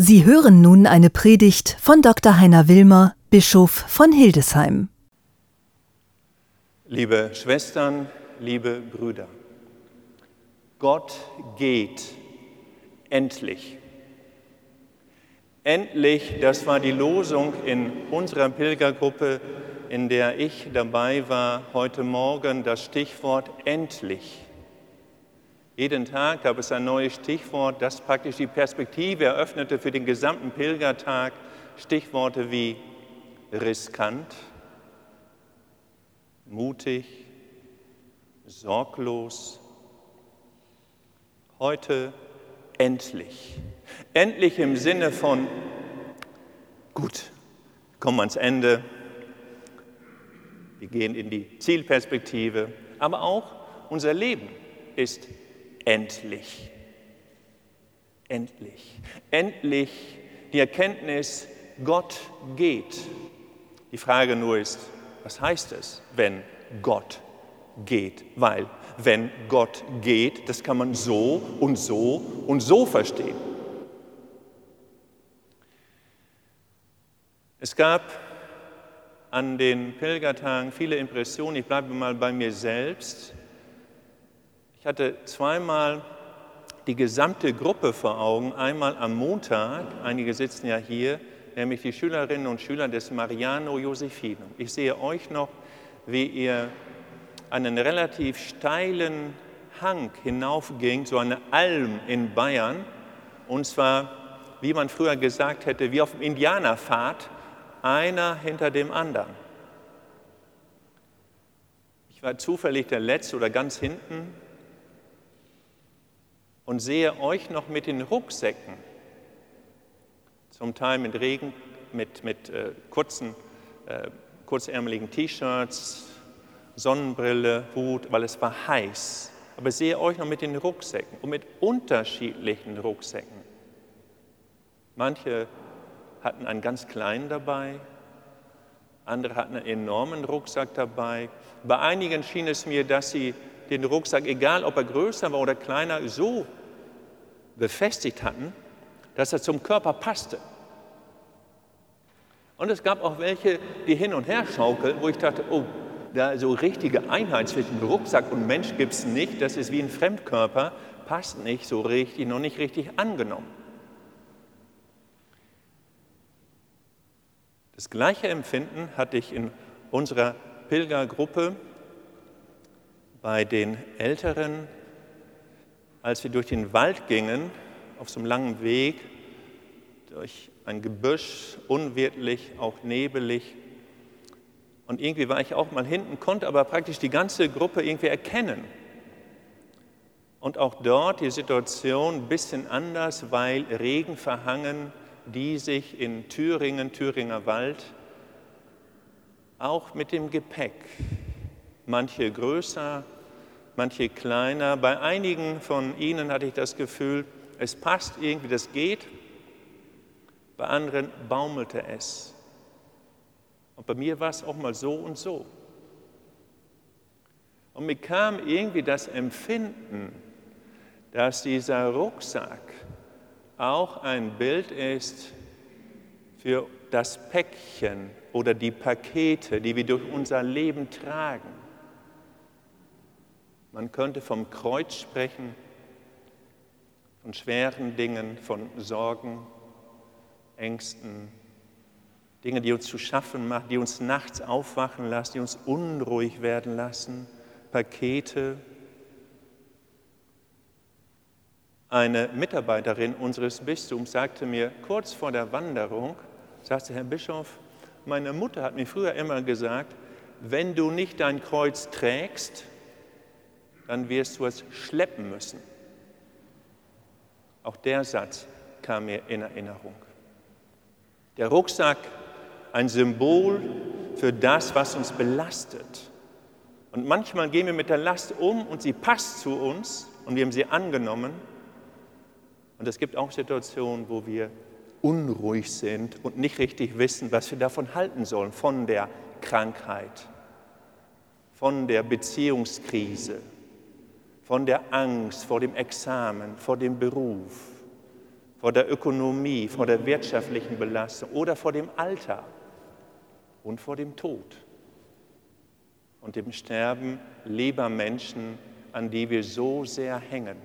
Sie hören nun eine Predigt von Dr. Heiner Wilmer, Bischof von Hildesheim. Liebe Schwestern, liebe Brüder, Gott geht endlich. Endlich, das war die Losung in unserer Pilgergruppe, in der ich dabei war, heute Morgen das Stichwort endlich. Jeden Tag gab es ein neues Stichwort, das praktisch die Perspektive eröffnete für den gesamten Pilgertag. Stichworte wie riskant, mutig, sorglos. Heute endlich. Endlich im Sinne von, gut, kommen ans Ende, wir gehen in die Zielperspektive, aber auch unser Leben ist endlich. Endlich. Endlich die Erkenntnis, Gott geht. Die Frage nur ist, was heißt es, wenn Gott geht? Weil wenn Gott geht, das kann man so und so und so verstehen. Es gab an den Pilgertagen viele Impressionen. Ich bleibe mal bei mir selbst. Ich hatte zweimal die gesamte Gruppe vor Augen. Einmal am Montag, einige sitzen ja hier, nämlich die Schülerinnen und Schüler des Mariano Josephinum. Ich sehe euch noch, wie ihr einen relativ steilen Hang hinaufging, so eine Alm in Bayern, und zwar, wie man früher gesagt hätte, wie auf dem Indianerpfad, einer hinter dem anderen. Ich war zufällig der Letzte oder ganz hinten und sehe euch noch mit den Rucksäcken, zum Teil mit Regen, mit, mit äh, kurzen, äh, kurzärmeligen T-Shirts, Sonnenbrille, Hut, weil es war heiß. Aber sehe euch noch mit den Rucksäcken und mit unterschiedlichen Rucksäcken. Manche hatten einen ganz kleinen dabei, andere hatten einen enormen Rucksack dabei. Bei einigen schien es mir, dass sie den Rucksack, egal ob er größer war oder kleiner, so befestigt hatten, dass er zum Körper passte. Und es gab auch welche, die hin und her schaukeln, wo ich dachte, oh, da so richtige Einheit zwischen Rucksack und Mensch gibt es nicht. Das ist wie ein Fremdkörper, passt nicht so richtig, noch nicht richtig angenommen. Das gleiche Empfinden hatte ich in unserer Pilgergruppe bei den Älteren als wir durch den Wald gingen, auf so einem langen Weg, durch ein Gebüsch, unwirtlich, auch nebelig. Und irgendwie war ich auch mal hinten, konnte aber praktisch die ganze Gruppe irgendwie erkennen. Und auch dort die Situation ein bisschen anders, weil Regen verhangen, die sich in Thüringen, Thüringer Wald, auch mit dem Gepäck, manche größer, manche kleiner. Bei einigen von ihnen hatte ich das Gefühl, es passt irgendwie, das geht. Bei anderen baumelte es. Und bei mir war es auch mal so und so. Und mir kam irgendwie das Empfinden, dass dieser Rucksack auch ein Bild ist für das Päckchen oder die Pakete, die wir durch unser Leben tragen. Man könnte vom Kreuz sprechen, von schweren Dingen, von Sorgen, Ängsten, Dinge, die uns zu schaffen machen, die uns nachts aufwachen lassen, die uns unruhig werden lassen, Pakete. Eine Mitarbeiterin unseres Bistums sagte mir kurz vor der Wanderung, sagte Herr Bischof, meine Mutter hat mir früher immer gesagt, wenn du nicht dein Kreuz trägst, dann wirst du es schleppen müssen. Auch der Satz kam mir in Erinnerung. Der Rucksack, ein Symbol für das, was uns belastet. Und manchmal gehen wir mit der Last um und sie passt zu uns und wir haben sie angenommen. Und es gibt auch Situationen, wo wir unruhig sind und nicht richtig wissen, was wir davon halten sollen, von der Krankheit, von der Beziehungskrise, von der Angst vor dem Examen, vor dem Beruf, vor der Ökonomie, vor der wirtschaftlichen Belastung oder vor dem Alter und vor dem Tod und dem Sterben lieber Menschen, an die wir so sehr hängen.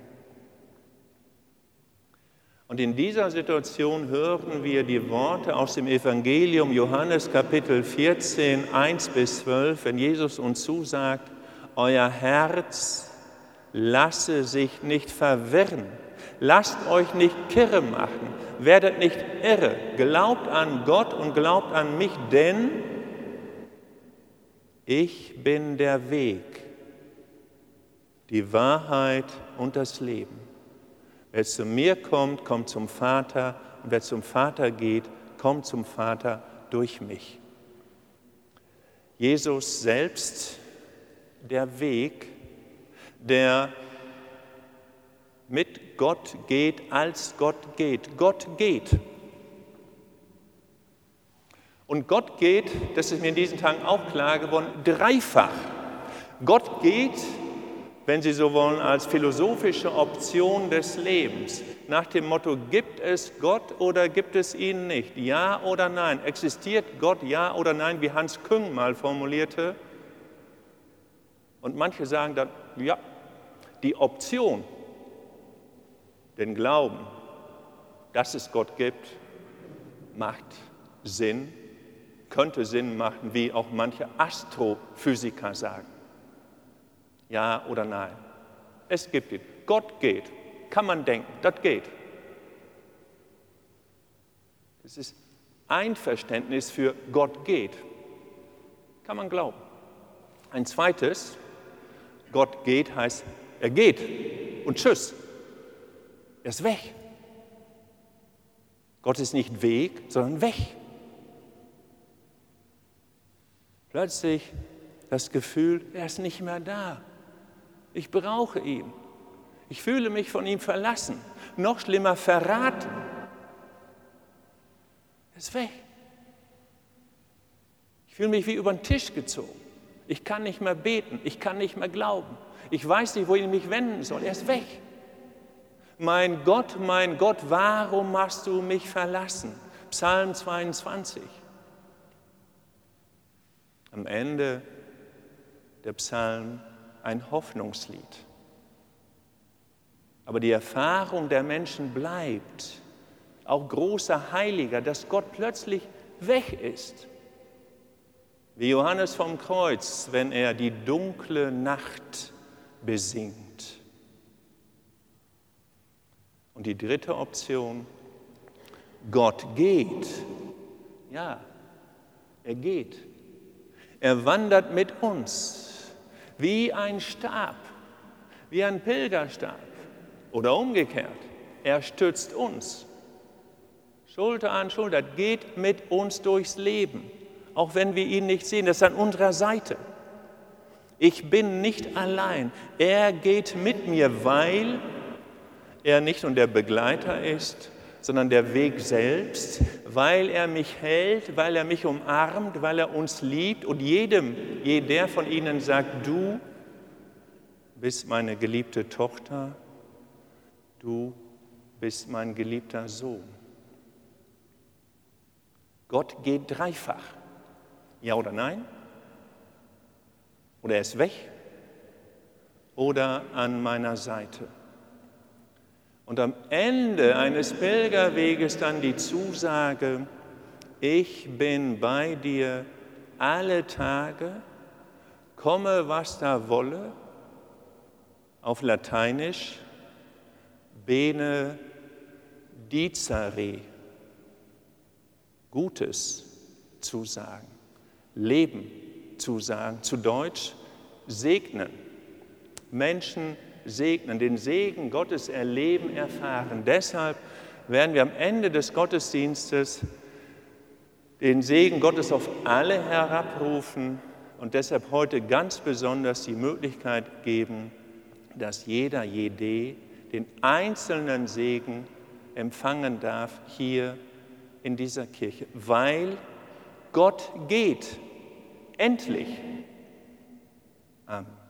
Und in dieser Situation hören wir die Worte aus dem Evangelium Johannes Kapitel 14, 1 bis 12, wenn Jesus uns zusagt, euer Herz lasse sich nicht verwirren, lasst euch nicht kirre machen, werdet nicht irre, glaubt an Gott und glaubt an mich, denn ich bin der Weg, die Wahrheit und das Leben. Wer zu mir kommt, kommt zum Vater und wer zum Vater geht, kommt zum Vater durch mich. Jesus selbst, der Weg, der mit Gott geht, als Gott geht. Gott geht. Und Gott geht, das ist mir in diesen Tagen auch klar geworden, dreifach. Gott geht wenn Sie so wollen, als philosophische Option des Lebens. Nach dem Motto, gibt es Gott oder gibt es ihn nicht? Ja oder nein? Existiert Gott ja oder nein, wie Hans Küng mal formulierte? Und manche sagen dann, ja, die Option, den Glauben, dass es Gott gibt, macht Sinn, könnte Sinn machen, wie auch manche Astrophysiker sagen. Ja oder nein? Es gibt ihn. Gott geht. Kann man denken, das geht. Es ist Einverständnis für Gott geht. Kann man glauben. Ein zweites, Gott geht heißt, er geht und tschüss. Er ist weg. Gott ist nicht Weg, sondern weg. Plötzlich das Gefühl, er ist nicht mehr da. Ich brauche ihn. Ich fühle mich von ihm verlassen. Noch schlimmer, verraten. Er ist weg. Ich fühle mich wie über den Tisch gezogen. Ich kann nicht mehr beten. Ich kann nicht mehr glauben. Ich weiß nicht, wohin ich mich wenden soll. Er ist weg. Mein Gott, mein Gott, warum hast du mich verlassen? Psalm 22. Am Ende der Psalm ein Hoffnungslied. Aber die Erfahrung der Menschen bleibt, auch großer Heiliger, dass Gott plötzlich weg ist. Wie Johannes vom Kreuz, wenn er die dunkle Nacht besingt. Und die dritte Option, Gott geht. Ja, er geht. Er wandert mit uns wie ein Stab, wie ein Pilgerstab oder umgekehrt. Er stützt uns. Schulter an Schulter, geht mit uns durchs Leben, auch wenn wir ihn nicht sehen. Das ist an unserer Seite. Ich bin nicht allein. Er geht mit mir, weil er nicht nur der Begleiter ist, sondern der Weg selbst, weil er mich hält, weil er mich umarmt, weil er uns liebt und jedem, jeder von ihnen sagt, du bist meine geliebte Tochter, du bist mein geliebter Sohn. Gott geht dreifach. Ja oder nein? Oder er ist weg? Oder an meiner Seite? Und am Ende eines Pilgerweges dann die Zusage, ich bin bei dir alle Tage, komme was da wolle, auf Lateinisch, bene dicere, Gutes zusagen, Leben zusagen, zu Deutsch segnen, Menschen segnen, den Segen Gottes erleben, erfahren. Deshalb werden wir am Ende des Gottesdienstes den Segen Gottes auf alle herabrufen und deshalb heute ganz besonders die Möglichkeit geben, dass jeder, jede den einzelnen Segen empfangen darf hier in dieser Kirche, weil Gott geht. Endlich. Amen.